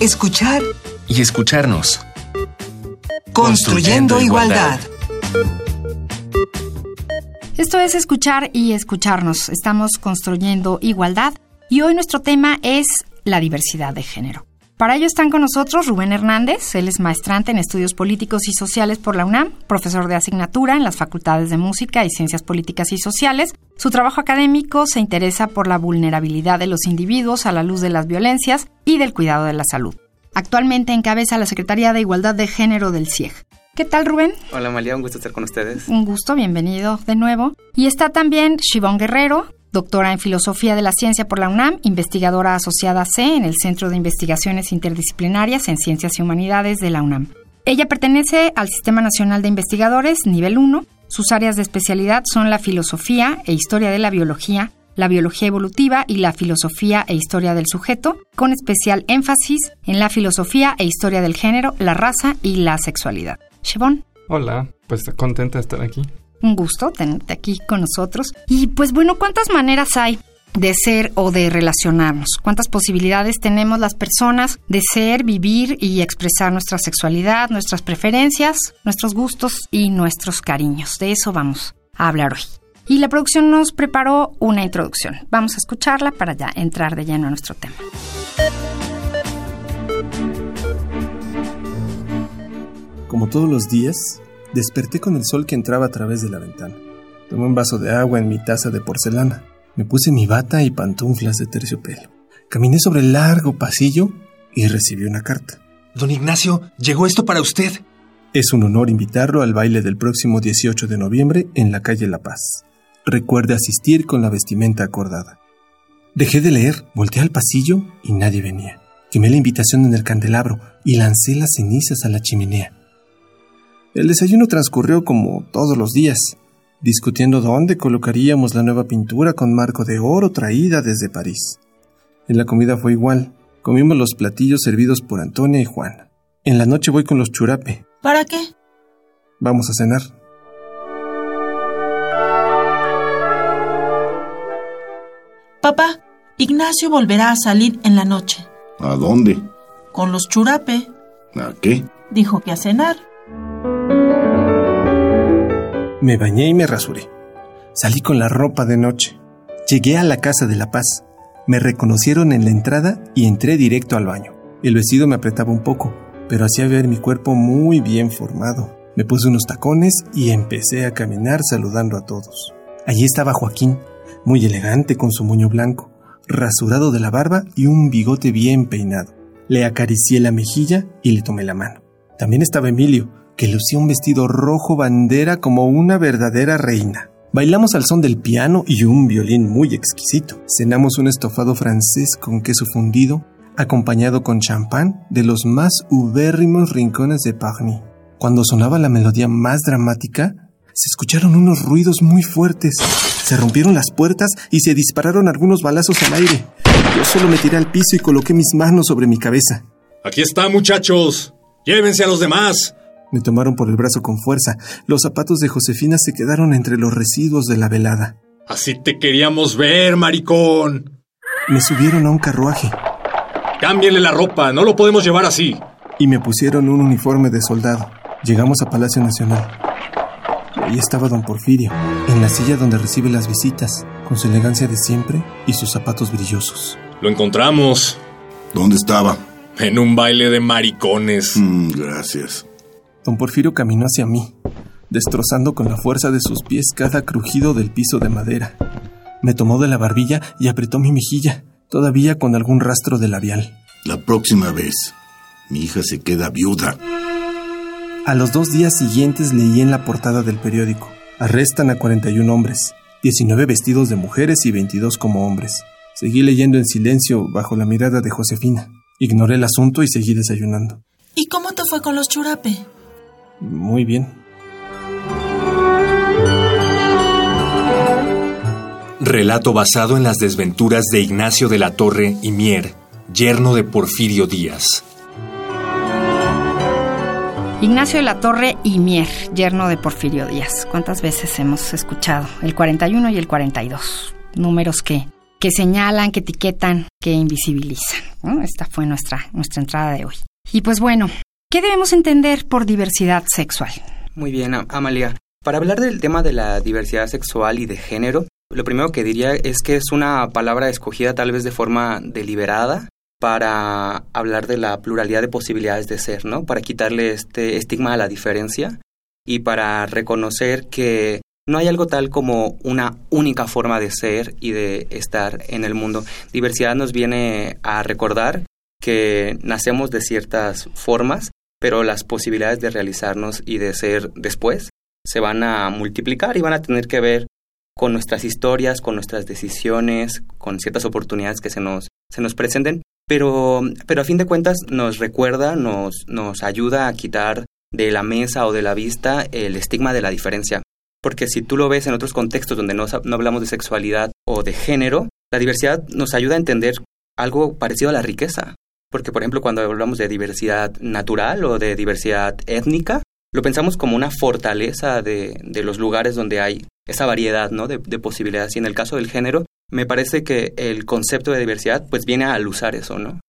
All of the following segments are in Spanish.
escuchar y escucharnos. Construyendo, igualdad. Esto es escuchar y escucharnos. Estamos construyendo igualdad y hoy nuestro tema es la diversidad de género. Para ello están con nosotros Rubén Hernández, él es maestrante en estudios políticos y sociales por la UNAM, profesor de asignatura en las facultades de música y ciencias políticas y sociales. Su trabajo académico se interesa por la vulnerabilidad de los individuos a la luz de las violencias y del cuidado de la salud. Actualmente encabeza la Secretaría de Igualdad de Género del CIEG. ¿Qué tal, Rubén? Hola, María, un gusto estar con ustedes. Un gusto, bienvenido de nuevo. Y está también Shivón Guerrero, doctora en Filosofía de la Ciencia por la UNAM, investigadora asociada C en el Centro de Investigaciones Interdisciplinarias en Ciencias y Humanidades de la UNAM. Ella pertenece al Sistema Nacional de Investigadores, nivel 1. Sus áreas de especialidad son la filosofía e historia de la biología, la biología evolutiva y la filosofía e historia del sujeto, con especial énfasis en la filosofía e historia del género, la raza y la sexualidad. Chevon. Hola, pues contenta de estar aquí. Un gusto tenerte aquí con nosotros. Y pues bueno, ¿cuántas maneras hay de ser o de relacionarnos? ¿Cuántas posibilidades tenemos las personas de ser, vivir y expresar nuestra sexualidad, nuestras preferencias, nuestros gustos y nuestros cariños? De eso vamos a hablar hoy y la producción nos preparó una introducción. Vamos a escucharla para ya entrar de lleno a nuestro tema. Como todos los días, desperté con el sol que entraba a través de la ventana. Tomé un vaso de agua en mi taza de porcelana. Me puse mi bata y pantuflas de terciopelo. Caminé sobre el largo pasillo y recibí una carta. Don Ignacio, llegó esto para usted. Es un honor invitarlo al baile del próximo 18 de noviembre en la calle La Paz recuerde asistir con la vestimenta acordada. Dejé de leer, volteé al pasillo y nadie venía. Quemé la invitación en el candelabro y lancé las cenizas a la chimenea. El desayuno transcurrió como todos los días, discutiendo dónde colocaríamos la nueva pintura con marco de oro traída desde París. En la comida fue igual. Comimos los platillos servidos por Antonia y Juan. En la noche voy con los churape. ¿Para qué? Vamos a cenar. Papá, Ignacio volverá a salir en la noche. ¿A dónde? Con los churape. ¿A qué? Dijo que a cenar. Me bañé y me rasuré. Salí con la ropa de noche. Llegué a la casa de La Paz. Me reconocieron en la entrada y entré directo al baño. El vestido me apretaba un poco, pero hacía ver mi cuerpo muy bien formado. Me puse unos tacones y empecé a caminar saludando a todos. Allí estaba Joaquín, muy elegante con su moño blanco, rasurado de la barba y un bigote bien peinado. Le acaricié la mejilla y le tomé la mano. También estaba Emilio, que lucía un vestido rojo bandera como una verdadera reina. Bailamos al son del piano y un violín muy exquisito. Cenamos un estofado francés con queso fundido, acompañado con champán de los más ubérrimos rincones de Parny. Cuando sonaba la melodía más dramática, se escucharon unos ruidos muy fuertes. Se rompieron las puertas y se dispararon algunos balazos al aire. Yo solo me tiré al piso y coloqué mis manos sobre mi cabeza. Aquí está, muchachos. Llévense a los demás. Me tomaron por el brazo con fuerza. Los zapatos de Josefina se quedaron entre los residuos de la velada. Así te queríamos ver, maricón. Me subieron a un carruaje. Cámbienle la ropa, no lo podemos llevar así. Y me pusieron un uniforme de soldado. Llegamos a Palacio Nacional. Ahí estaba don Porfirio, en la silla donde recibe las visitas, con su elegancia de siempre y sus zapatos brillosos. Lo encontramos. ¿Dónde estaba? En un baile de maricones. Mm, gracias. Don Porfirio caminó hacia mí, destrozando con la fuerza de sus pies cada crujido del piso de madera. Me tomó de la barbilla y apretó mi mejilla, todavía con algún rastro de labial. La próxima vez, mi hija se queda viuda. A los dos días siguientes leí en la portada del periódico. Arrestan a 41 hombres, 19 vestidos de mujeres y 22 como hombres. Seguí leyendo en silencio bajo la mirada de Josefina. Ignoré el asunto y seguí desayunando. ¿Y cómo te fue con los churape? Muy bien. Relato basado en las desventuras de Ignacio de la Torre y Mier, yerno de Porfirio Díaz. Ignacio de la Torre y Mier, yerno de Porfirio Díaz. ¿Cuántas veces hemos escuchado? El 41 y el 42. Números que que señalan, que etiquetan, que invisibilizan. Esta fue nuestra, nuestra entrada de hoy. Y pues bueno, ¿qué debemos entender por diversidad sexual? Muy bien, Amalia. Para hablar del tema de la diversidad sexual y de género, lo primero que diría es que es una palabra escogida tal vez de forma deliberada para hablar de la pluralidad de posibilidades de ser, ¿no? Para quitarle este estigma a la diferencia y para reconocer que no hay algo tal como una única forma de ser y de estar en el mundo. Diversidad nos viene a recordar que nacemos de ciertas formas, pero las posibilidades de realizarnos y de ser después se van a multiplicar y van a tener que ver con nuestras historias, con nuestras decisiones, con ciertas oportunidades que se nos, se nos presenten, pero, pero a fin de cuentas nos recuerda, nos, nos ayuda a quitar de la mesa o de la vista el estigma de la diferencia. Porque si tú lo ves en otros contextos donde no, no hablamos de sexualidad o de género, la diversidad nos ayuda a entender algo parecido a la riqueza. Porque, por ejemplo, cuando hablamos de diversidad natural o de diversidad étnica, lo pensamos como una fortaleza de, de los lugares donde hay esa variedad ¿no? de, posibilidades. Y en el caso del género, me parece que el concepto de diversidad pues viene a alusar eso, ¿no?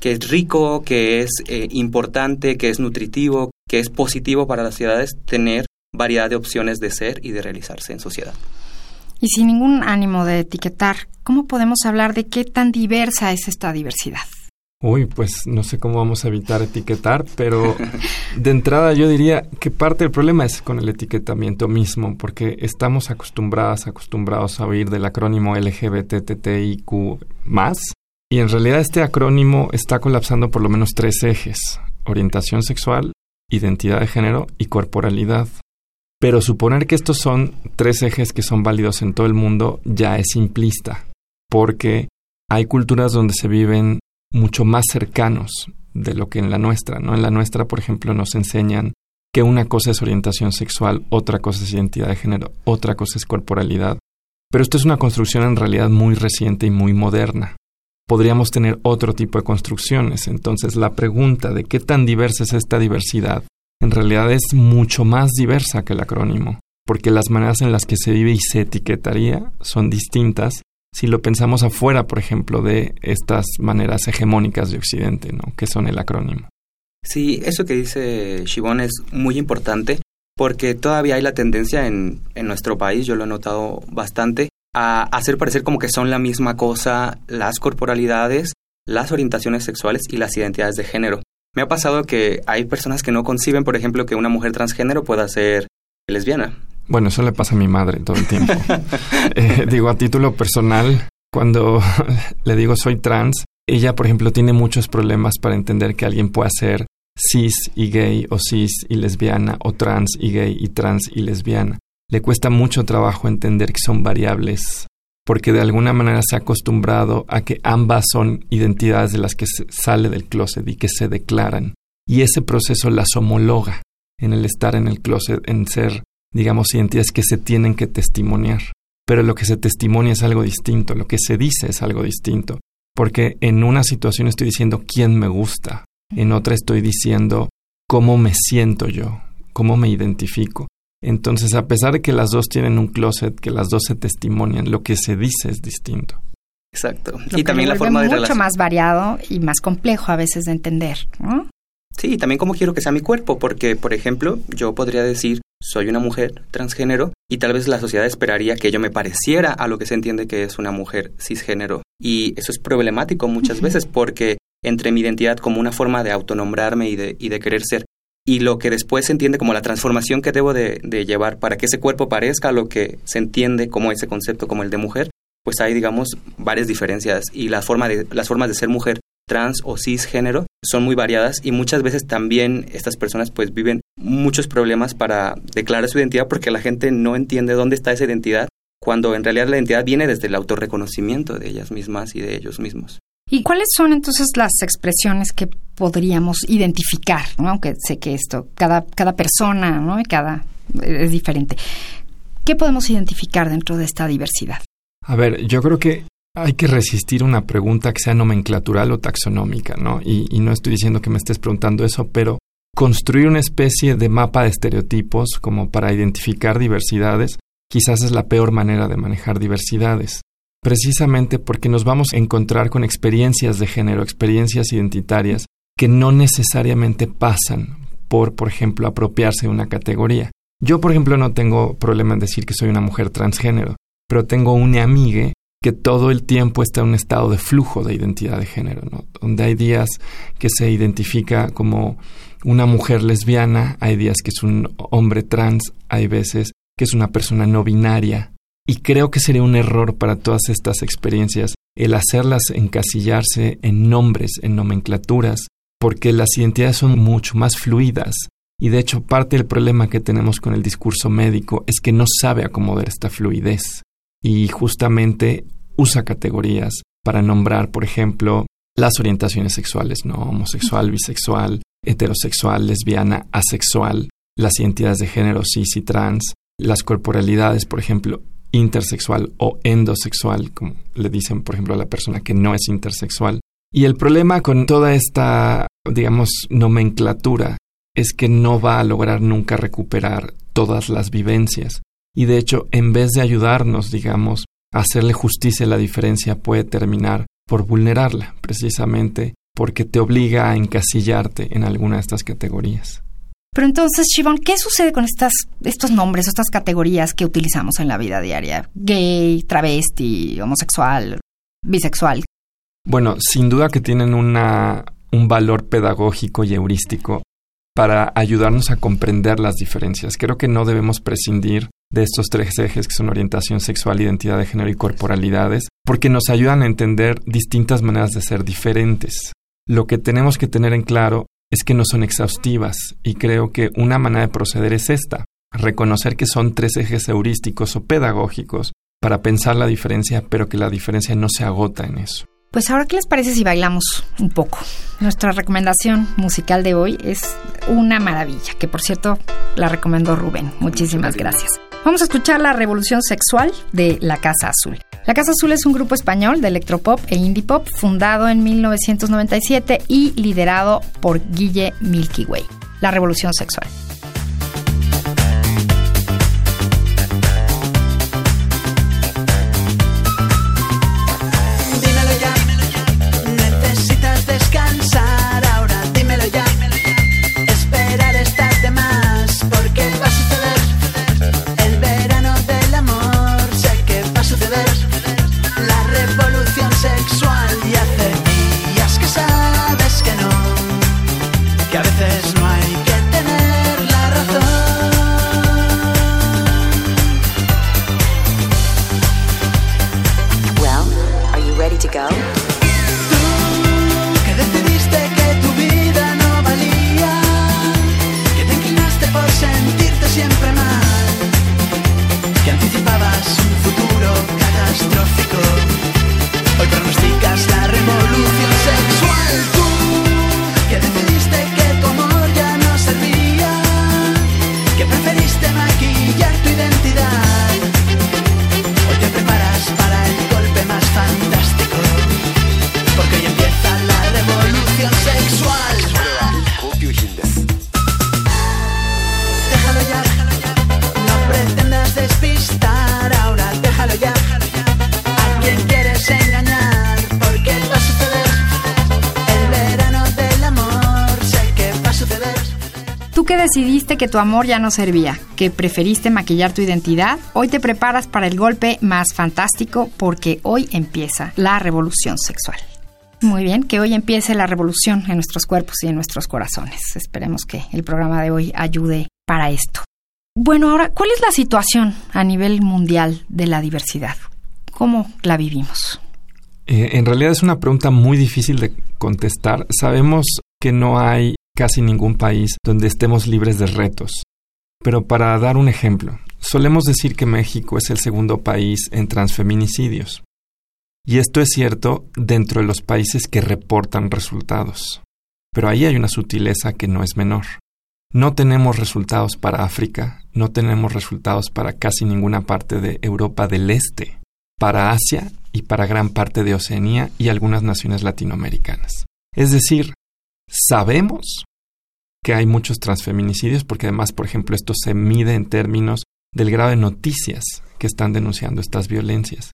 Que es rico, que es eh, importante, que es nutritivo, que es positivo para las ciudades tener variedad de opciones de ser y de realizarse en sociedad. Y sin ningún ánimo de etiquetar, ¿cómo podemos hablar de qué tan diversa es esta diversidad? Uy, pues no sé cómo vamos a evitar etiquetar, pero de entrada yo diría que parte del problema es con el etiquetamiento mismo, porque estamos acostumbradas, acostumbrados a oír del acrónimo LGBTTIQ más, y en realidad este acrónimo está colapsando por lo menos tres ejes, orientación sexual, identidad de género y corporalidad. Pero suponer que estos son tres ejes que son válidos en todo el mundo ya es simplista, porque hay culturas donde se viven mucho más cercanos de lo que en la nuestra, ¿no? En la nuestra, por ejemplo, nos enseñan que una cosa es orientación sexual, otra cosa es identidad de género, otra cosa es corporalidad. Pero esto es una construcción en realidad muy reciente y muy moderna. Podríamos tener otro tipo de construcciones. Entonces, la pregunta de qué tan diversa es esta diversidad en realidad es mucho más diversa que el acrónimo, porque las maneras en las que se vive y se etiquetaría son distintas si lo pensamos afuera, por ejemplo, de estas maneras hegemónicas de Occidente, ¿no? que son el acrónimo. Sí, eso que dice Shibon es muy importante porque todavía hay la tendencia en, en nuestro país, yo lo he notado bastante, a hacer parecer como que son la misma cosa las corporalidades, las orientaciones sexuales y las identidades de género. Me ha pasado que hay personas que no conciben, por ejemplo, que una mujer transgénero pueda ser lesbiana. Bueno, eso le pasa a mi madre todo el tiempo. Eh, digo, a título personal, cuando le digo soy trans, ella, por ejemplo, tiene muchos problemas para entender que alguien pueda ser cis y gay o cis y lesbiana o trans y gay y trans y lesbiana. Le cuesta mucho trabajo entender que son variables porque de alguna manera se ha acostumbrado a que ambas son identidades de las que se sale del closet y que se declaran. Y ese proceso las homologa en el estar en el closet, en ser digamos, identidades que se tienen que testimoniar. Pero lo que se testimonia es algo distinto, lo que se dice es algo distinto. Porque en una situación estoy diciendo quién me gusta, en otra estoy diciendo cómo me siento yo, cómo me identifico. Entonces, a pesar de que las dos tienen un closet, que las dos se testimonian, lo que se dice es distinto. Exacto. y también la forma de mucho más variado y más complejo a veces de entender, ¿no? Sí, también cómo quiero que sea mi cuerpo, porque, por ejemplo, yo podría decir, soy una mujer transgénero y tal vez la sociedad esperaría que yo me pareciera a lo que se entiende que es una mujer cisgénero. Y eso es problemático muchas veces porque entre mi identidad como una forma de autonombrarme y de, y de querer ser y lo que después se entiende como la transformación que debo de, de, llevar para que ese cuerpo parezca a lo que se entiende como ese concepto como el de mujer, pues hay, digamos, varias diferencias y la forma de, las formas de ser mujer trans o cisgénero son muy variadas y muchas veces también estas personas pues viven muchos problemas para declarar su identidad porque la gente no entiende dónde está esa identidad cuando en realidad la identidad viene desde el autorreconocimiento de ellas mismas y de ellos mismos. ¿Y cuáles son entonces las expresiones que podríamos identificar? Aunque sé que esto, cada, cada persona ¿no? cada, es diferente. ¿Qué podemos identificar dentro de esta diversidad? A ver, yo creo que hay que resistir una pregunta que sea nomenclatural o taxonómica, ¿no? Y, no estoy diciendo que me estés preguntando eso, pero construir una especie de mapa de estereotipos como para identificar diversidades, quizás es la peor manera de manejar diversidades. precisamente porque nos vamos a encontrar con experiencias de género, experiencias identitarias que no necesariamente pasan por, por ejemplo, apropiarse de una categoría. Yo, por ejemplo, no tengo problema en decir que soy una mujer transgénero, pero tengo una amiga que todo el tiempo está en un estado de flujo de identidad de género, donde hay días que se identifica como una mujer lesbiana, hay días que es un hombre trans, hay veces que es una persona no binaria. Y creo que sería un error para todas estas experiencias el hacerlas encasillarse en nombres, en nomenclaturas, porque las identidades son mucho más fluidas. Y de hecho parte del problema que tenemos con el discurso médico es que no sabe acomodar esta fluidez y justamente usa categorías para nombrar, por ejemplo, las orientaciones sexuales, ¿no? Homosexual, bisexual, heterosexual, lesbiana, asexual, las identidades de género cis y trans, las corporalidades, por ejemplo, intersexual o endosexual, como le dicen, por ejemplo, a la persona que no es intersexual. Y el problema con toda esta, digamos, nomenclatura es que no va a lograr nunca recuperar todas las vivencias. Y de hecho, en vez de ayudarnos, digamos, a hacerle justicia a la diferencia, puede terminar por vulnerarla, precisamente porque te obliga a encasillarte en alguna de estas categorías. Pero entonces, Shivon, ¿qué sucede con estas, estos nombres, estas categorías que utilizamos en la vida diaria? Gay, travesti, homosexual, bisexual. Bueno, sin duda que tienen una, un valor pedagógico y heurístico para ayudarnos a comprender las diferencias. Creo que no debemos prescindir de estos tres ejes que son orientación sexual, identidad de género y corporalidades, porque nos ayudan a entender distintas maneras de ser diferentes. Lo que tenemos que tener en claro es que no son exhaustivas y creo que una manera de proceder es esta, reconocer que son tres ejes heurísticos o pedagógicos para pensar la diferencia, pero que la diferencia no se agota en eso. Pues ahora, ¿qué les parece si bailamos un poco? Nuestra recomendación musical de hoy es una maravilla, que por cierto la recomendó Rubén. Muchísimas gracias. Vamos a escuchar La Revolución Sexual de La Casa Azul. La Casa Azul es un grupo español de electropop e indie pop fundado en 1997 y liderado por Guille Milky Way. La Revolución Sexual. Que tu amor ya no servía, que preferiste maquillar tu identidad, hoy te preparas para el golpe más fantástico porque hoy empieza la revolución sexual. Muy bien, que hoy empiece la revolución en nuestros cuerpos y en nuestros corazones. Esperemos que el programa de hoy ayude para esto. Bueno, ahora, ¿cuál es la situación a nivel mundial de la diversidad? ¿Cómo la vivimos? Eh, en realidad es una pregunta muy difícil de contestar. Sabemos que no hay casi ningún país donde estemos libres de retos. Pero para dar un ejemplo, solemos decir que México es el segundo país en transfeminicidios. Y esto es cierto dentro de los países que reportan resultados. Pero ahí hay una sutileza que no es menor. No tenemos resultados para África, no tenemos resultados para casi ninguna parte de Europa del Este, para Asia y para gran parte de Oceanía y algunas naciones latinoamericanas. Es decir, Sabemos que hay muchos transfeminicidios porque además, por ejemplo, esto se mide en términos del grado de noticias que están denunciando estas violencias.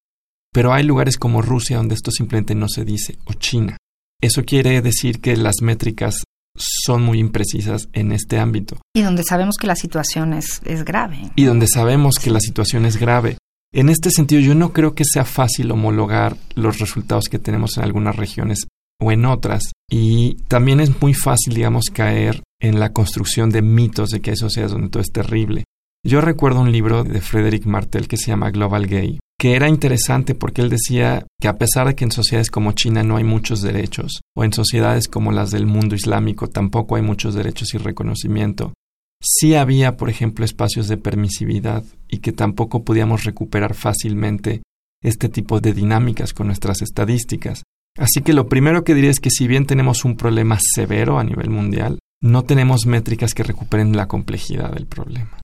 Pero hay lugares como Rusia donde esto simplemente no se dice, o China. Eso quiere decir que las métricas son muy imprecisas en este ámbito. Y donde sabemos que la situación es, es grave. Y donde sabemos que la situación es grave. En este sentido, yo no creo que sea fácil homologar los resultados que tenemos en algunas regiones o en otras. Y también es muy fácil, digamos, caer en la construcción de mitos de que hay sociedades donde todo es terrible. Yo recuerdo un libro de Frederick Martel que se llama Global Gay, que era interesante porque él decía que a pesar de que en sociedades como China no hay muchos derechos, o en sociedades como las del mundo islámico tampoco hay muchos derechos y reconocimiento, sí había, por ejemplo, espacios de permisividad y que tampoco podíamos recuperar fácilmente este tipo de dinámicas con nuestras estadísticas. Así que lo primero que diría es que si bien tenemos un problema severo a nivel mundial, no tenemos métricas que recuperen la complejidad del problema.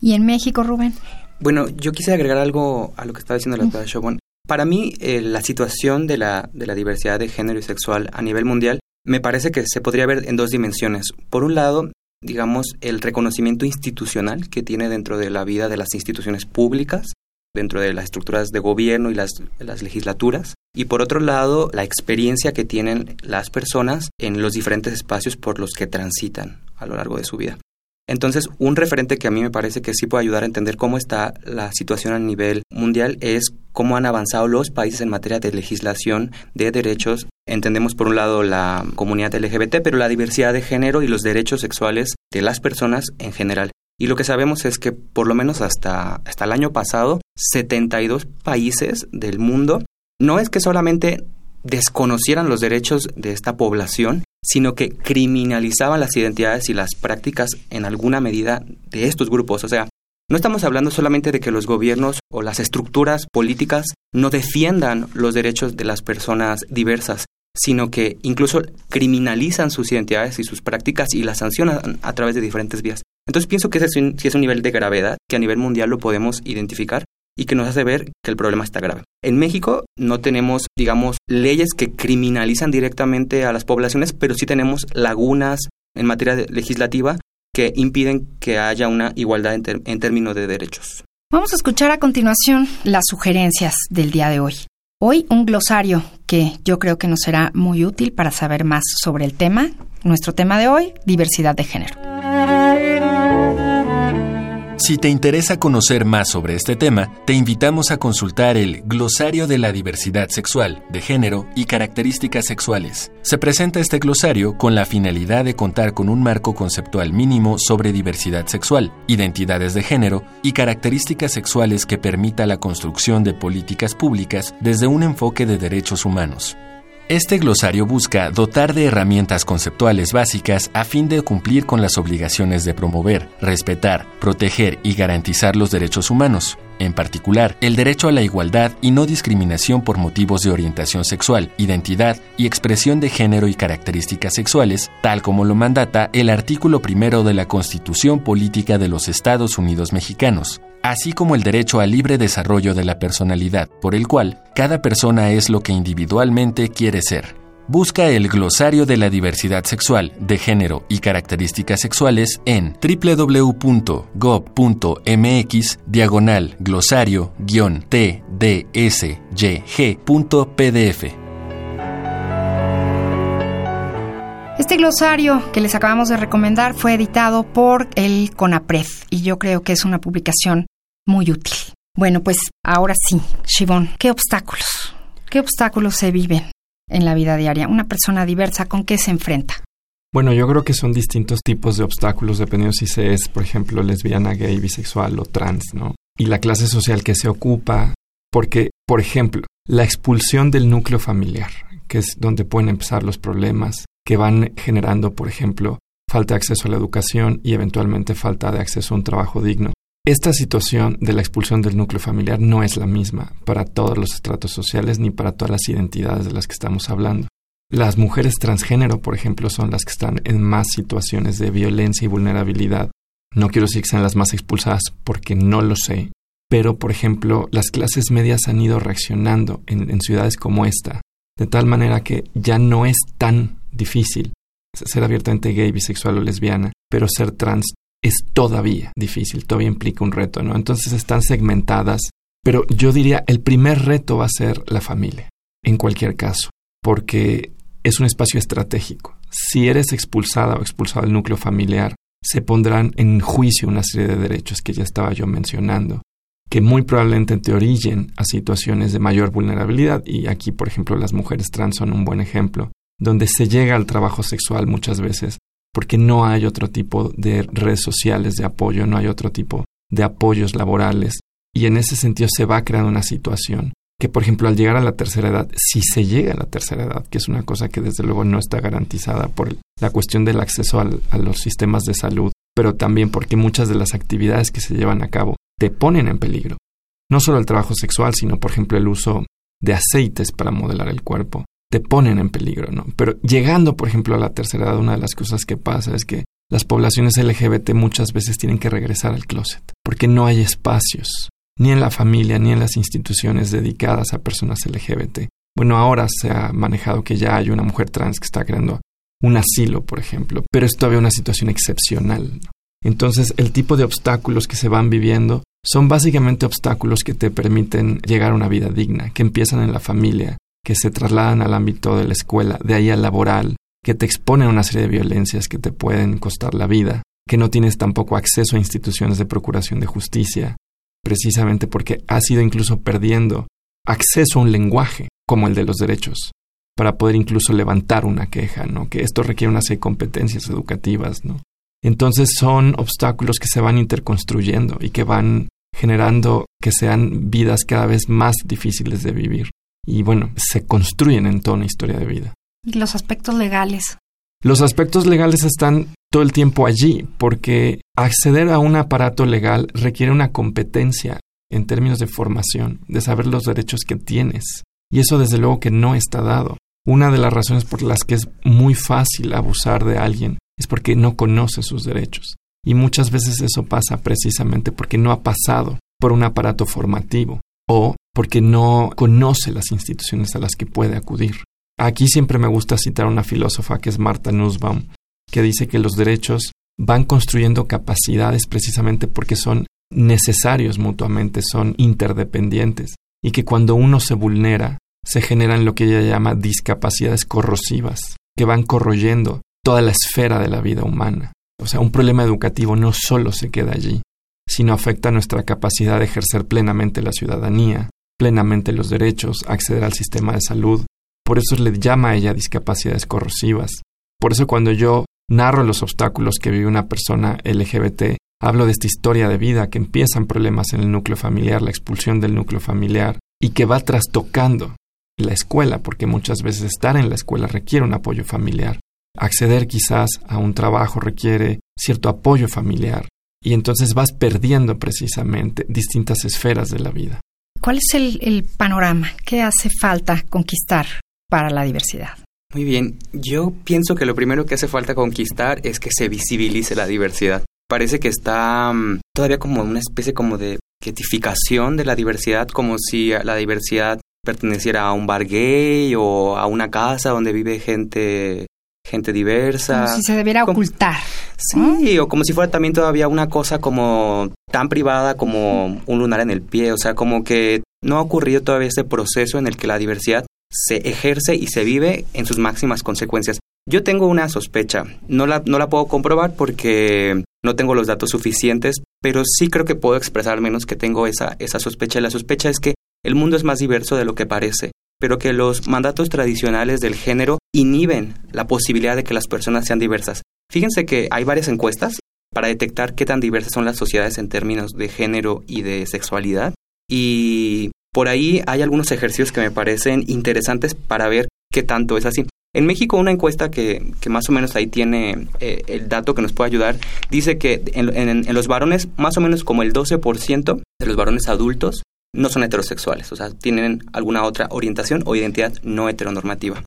¿Y en México, Rubén? Bueno, yo quise agregar algo a lo que estaba diciendo la doctora Chauvin. Para mí, eh, la situación de la, de la diversidad de género y sexual a nivel mundial me parece que se podría ver en dos dimensiones. Por un lado, digamos, el reconocimiento institucional que tiene dentro de la vida de las instituciones públicas, dentro de las estructuras de gobierno y las, las legislaturas. Y por otro lado, la experiencia que tienen las personas en los diferentes espacios por los que transitan a lo largo de su vida. Entonces, un referente que a mí me parece que sí puede ayudar a entender cómo está la situación a nivel mundial es cómo han avanzado los países en materia de legislación de derechos. Entendemos por un lado la comunidad LGBT, pero la diversidad de género y los derechos sexuales de las personas en general. Y lo que sabemos es que por lo menos hasta, hasta el año pasado, 72 países del mundo no es que solamente desconocieran los derechos de esta población, sino que criminalizaban las identidades y las prácticas en alguna medida de estos grupos. O sea, no estamos hablando solamente de que los gobiernos o las estructuras políticas no defiendan los derechos de las personas diversas, sino que incluso criminalizan sus identidades y sus prácticas y las sancionan a través de diferentes vías. Entonces pienso que ese es un, es un nivel de gravedad que a nivel mundial lo podemos identificar y que nos hace ver que el problema está grave. En México no tenemos, digamos, leyes que criminalizan directamente a las poblaciones, pero sí tenemos lagunas en materia legislativa que impiden que haya una igualdad en, en términos de derechos. Vamos a escuchar a continuación las sugerencias del día de hoy. Hoy un glosario que yo creo que nos será muy útil para saber más sobre el tema. Nuestro tema de hoy, diversidad de género. Si te interesa conocer más sobre este tema, te invitamos a consultar el Glosario de la Diversidad Sexual, de Género y Características Sexuales. Se presenta este glosario con la finalidad de contar con un marco conceptual mínimo sobre diversidad sexual, identidades de género y características sexuales que permita la construcción de políticas públicas desde un enfoque de derechos humanos. Este glosario busca dotar de herramientas conceptuales básicas a fin de cumplir con las obligaciones de promover, respetar, proteger y garantizar los derechos humanos, en particular el derecho a la igualdad y no discriminación por motivos de orientación sexual, identidad y expresión de género y características sexuales, tal como lo mandata el artículo primero de la Constitución Política de los Estados Unidos Mexicanos, así como el derecho al libre desarrollo de la personalidad, por el cual cada persona es lo que individualmente quiere ser. Busca el glosario de la diversidad sexual, de género y características sexuales en www.gov.mx diagonal glosario-tdsyg.pdf. Este glosario que les acabamos de recomendar fue editado por el CONAPRED y yo creo que es una publicación muy útil. Bueno, pues ahora sí, Shivon, ¿qué obstáculos? ¿Qué obstáculos se viven en la vida diaria? Una persona diversa, ¿con qué se enfrenta? Bueno, yo creo que son distintos tipos de obstáculos dependiendo si se es, por ejemplo, lesbiana, gay, bisexual o trans, ¿no? Y la clase social que se ocupa, porque, por ejemplo, la expulsión del núcleo familiar, que es donde pueden empezar los problemas que van generando, por ejemplo, falta de acceso a la educación y eventualmente falta de acceso a un trabajo digno. Esta situación de la expulsión del núcleo familiar no es la misma para todos los estratos sociales ni para todas las identidades de las que estamos hablando. Las mujeres transgénero, por ejemplo, son las que están en más situaciones de violencia y vulnerabilidad. No quiero decir que sean las más expulsadas porque no lo sé, pero, por ejemplo, las clases medias han ido reaccionando en, en ciudades como esta, de tal manera que ya no es tan difícil ser abiertamente gay, bisexual o lesbiana, pero ser trans es todavía difícil, todavía implica un reto, ¿no? Entonces están segmentadas Pero yo diría, el primer reto va a ser la familia, en cualquier caso, porque es un espacio estratégico. Si eres expulsada o expulsado del núcleo familiar, se pondrán en juicio una serie de derechos que ya estaba yo mencionando, que muy probablemente te orillen a situaciones de mayor vulnerabilidad, y aquí, por ejemplo, las mujeres trans son un buen ejemplo, donde se llega al trabajo sexual muchas veces porque no hay otro tipo de redes sociales de apoyo, no hay otro tipo de apoyos laborales, y en ese sentido se va creando una situación que, por ejemplo, al llegar a la tercera edad, si se llega a la tercera edad, que es una cosa que desde luego no está garantizada por la cuestión del acceso a los sistemas de salud, pero también porque muchas de las actividades que se llevan a cabo te ponen en peligro. No solo el trabajo sexual, sino, por ejemplo, el uso de aceites para modelar el cuerpo, te ponen en peligro, ¿no? Pero llegando, por ejemplo, a la tercera edad, una de las cosas que pasa es que las poblaciones LGBT muchas veces tienen que regresar al closet, porque no hay espacios, ni en la familia, ni en las instituciones dedicadas a personas LGBT. Bueno, ahora se ha manejado que ya hay una mujer trans que está creando un asilo, por ejemplo, pero es todavía una situación excepcional. Entonces, el tipo de obstáculos que se van viviendo son básicamente obstáculos que te permiten llegar a una vida digna, que empiezan en la familia, que se trasladan al ámbito de la escuela, de ahí al laboral, que te exponen a una serie de violencias que te pueden costar la vida, que no tienes tampoco acceso a instituciones de procuración de justicia, precisamente porque has ido incluso perdiendo acceso a un lenguaje como el de los derechos, para poder incluso levantar una queja, ¿no? Que esto requiere una serie de competencias educativas, ¿no? Entonces son obstáculos que se van interconstruyendo y que van generando que sean vidas cada vez más difíciles de vivir. Y bueno, se construyen en toda una historia de vida. ¿Y los aspectos legales? Los aspectos legales están todo el tiempo allí, porque acceder a un aparato legal requiere una competencia en términos de formación, de saber los derechos que tienes. Y eso desde luego que no está dado. Una de las razones por las que es muy fácil abusar de alguien es porque no conoce sus derechos. Y muchas veces eso pasa precisamente porque no ha pasado por un aparato formativo o porque no conoce las instituciones a las que puede acudir. Aquí siempre me gusta citar a una filósofa que es Marta Nussbaum, que dice que los derechos van construyendo capacidades precisamente porque son necesarios mutuamente, son interdependientes, y que cuando uno se vulnera, se generan lo que ella llama discapacidades corrosivas, que van corroyendo toda la esfera de la vida humana. O sea, un problema educativo no solo se queda allí, sino afecta nuestra capacidad de ejercer plenamente la ciudadanía, plenamente los derechos, acceder al sistema de salud. Por eso le llama a ella discapacidades corrosivas. Por eso cuando yo narro los obstáculos que vive una persona LGBT, hablo de esta historia de vida que empiezan problemas en el núcleo familiar, la expulsión del núcleo familiar, y que va trastocando la escuela, porque muchas veces estar en la escuela requiere un apoyo familiar. Acceder quizás a un trabajo requiere cierto apoyo familiar, y entonces vas perdiendo precisamente distintas esferas de la vida. ¿Cuál es el, panorama? ¿Qué hace falta conquistar para la diversidad? Muy bien, yo pienso que lo primero que hace falta conquistar es que se visibilice la diversidad. Parece que está mm, todavía como una especie como de quietificación de la diversidad, como si la diversidad perteneciera a un bar gay o a una casa donde vive gente gente diversa. Como si se debiera ocultar. Sí, o como si fuera también todavía una cosa como tan privada como un lunar en el pie, o sea, como que no ha ocurrido todavía ese proceso en el que la diversidad se ejerce y se vive en sus máximas consecuencias. Yo tengo una sospecha, no la, no la puedo comprobar porque no tengo los datos suficientes, pero sí creo que puedo expresar menos que tengo esa, esa sospecha. Y la sospecha es que el mundo es más diverso de lo que parece pero que los mandatos tradicionales del género inhiben la posibilidad de que las personas sean diversas. Fíjense que hay varias encuestas para detectar qué tan diversas son las sociedades en términos de género y de sexualidad. Y por ahí hay algunos ejercicios que me parecen interesantes para ver qué tanto es así. En México una encuesta que, más o menos ahí tiene eh, el dato que nos puede ayudar, dice que en, en los varones más o menos como el 12% de los varones adultos no son heterosexuales, o sea, tienen alguna otra orientación o identidad no heteronormativa.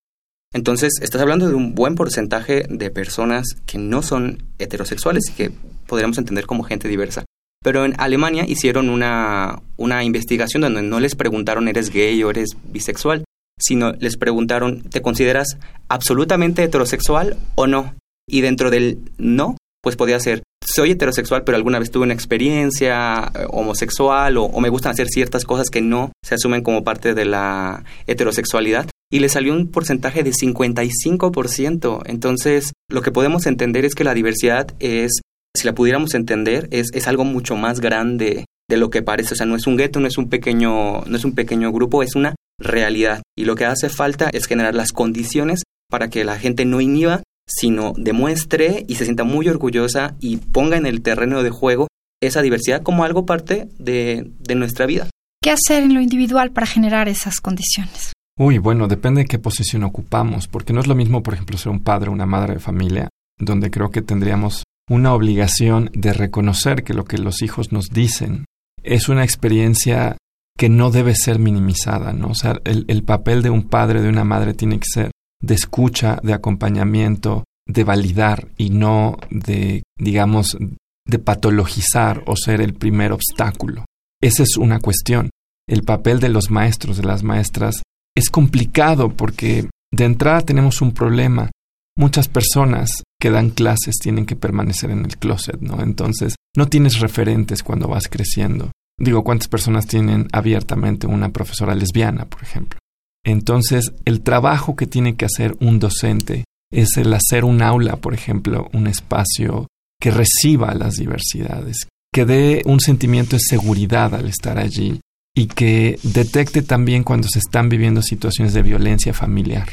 Entonces, estás hablando de un buen porcentaje de personas que no son heterosexuales y que podríamos entender como gente diversa. Pero en Alemania hicieron una, una investigación donde no les preguntaron eres gay o eres bisexual, sino les preguntaron ¿te consideras absolutamente heterosexual o no? Y dentro del no, pues podía ser, soy heterosexual, pero alguna vez tuve una experiencia eh, homosexual o, me gustan hacer ciertas cosas que no se asumen como parte de la heterosexualidad y le salió un porcentaje de 55%. Entonces, lo que podemos entender es que la diversidad es, si la pudiéramos entender, es, es algo mucho más grande de lo que parece. O sea, no es un gueto, no es un pequeño, no es un pequeño grupo, es una realidad. Y lo que hace falta es generar las condiciones para que la gente no inhiba, sino demuestre y se sienta muy orgullosa y ponga en el terreno de juego esa diversidad como algo parte de, de nuestra vida. ¿Qué hacer en lo individual para generar esas condiciones? Uy, bueno, depende de qué posición ocupamos, porque no es lo mismo, por ejemplo, ser un padre o una madre de familia, donde creo que tendríamos una obligación de reconocer que lo que los hijos nos dicen es una experiencia que no debe ser minimizada, ¿no? O sea, el, el papel de un padre, de una madre, tiene que ser de escucha, de acompañamiento, de validar y no de, digamos, de patologizar o ser el primer obstáculo. Esa es una cuestión. El papel de los maestros, de las maestras, es complicado porque de entrada tenemos un problema. Muchas personas que dan clases tienen que permanecer en el closet, ¿no? Entonces, no tienes referentes cuando vas creciendo. Digo, ¿cuántas personas tienen abiertamente una profesora lesbiana, por ejemplo? Entonces, el trabajo que tiene que hacer un docente es el hacer un aula, por ejemplo, un espacio que reciba las diversidades, que dé un sentimiento de seguridad al estar allí y que detecte también cuando se están viviendo situaciones de violencia familiar.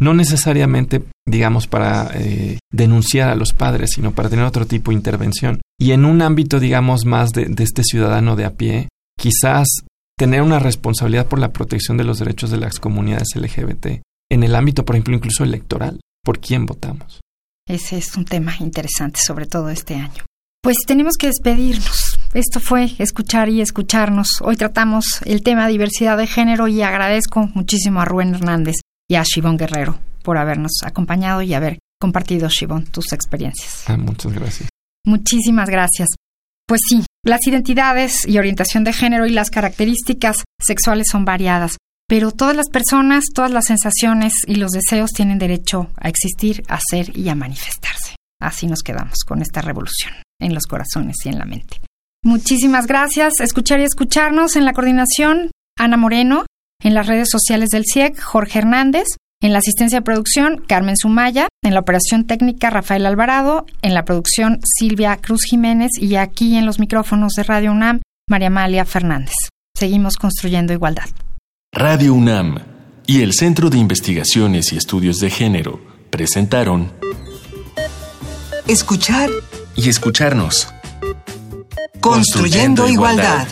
No necesariamente, digamos, para eh, denunciar a los padres, sino para tener otro tipo de intervención. Y en un ámbito, digamos, más de, de este ciudadano de a pie, quizás tener una responsabilidad por la protección de los derechos de las comunidades LGBT, en el ámbito, por ejemplo, incluso electoral, por quién votamos. Ese es un tema interesante, sobre todo este año. Pues tenemos que despedirnos. Esto fue escuchar y escucharnos. Hoy tratamos el tema diversidad de género y agradezco muchísimo a Rubén Hernández y a Shivón Guerrero por habernos acompañado y haber compartido, Shivón, tus experiencias. Ah, muchas gracias. Muchísimas gracias. Pues sí, las identidades y orientación de género y las características sexuales son variadas, pero todas las personas, todas las sensaciones y los deseos tienen derecho a existir, a ser y a manifestarse. Así nos quedamos con esta revolución en los corazones y en la mente. Muchísimas gracias. Escuchar y escucharnos en la coordinación, Ana Moreno, en las redes sociales del CIEC, Jorge Hernández, en la asistencia de producción, Carmen Sumaya, en la operación técnica, Rafael Alvarado, en la producción, Silvia Cruz Jiménez y aquí en los micrófonos de Radio UNAM, María Amalia Fernández. Seguimos construyendo igualdad. Radio UNAM y el Centro de Investigaciones y Estudios de Género presentaron Escuchar y escucharnos. Construyendo, igualdad.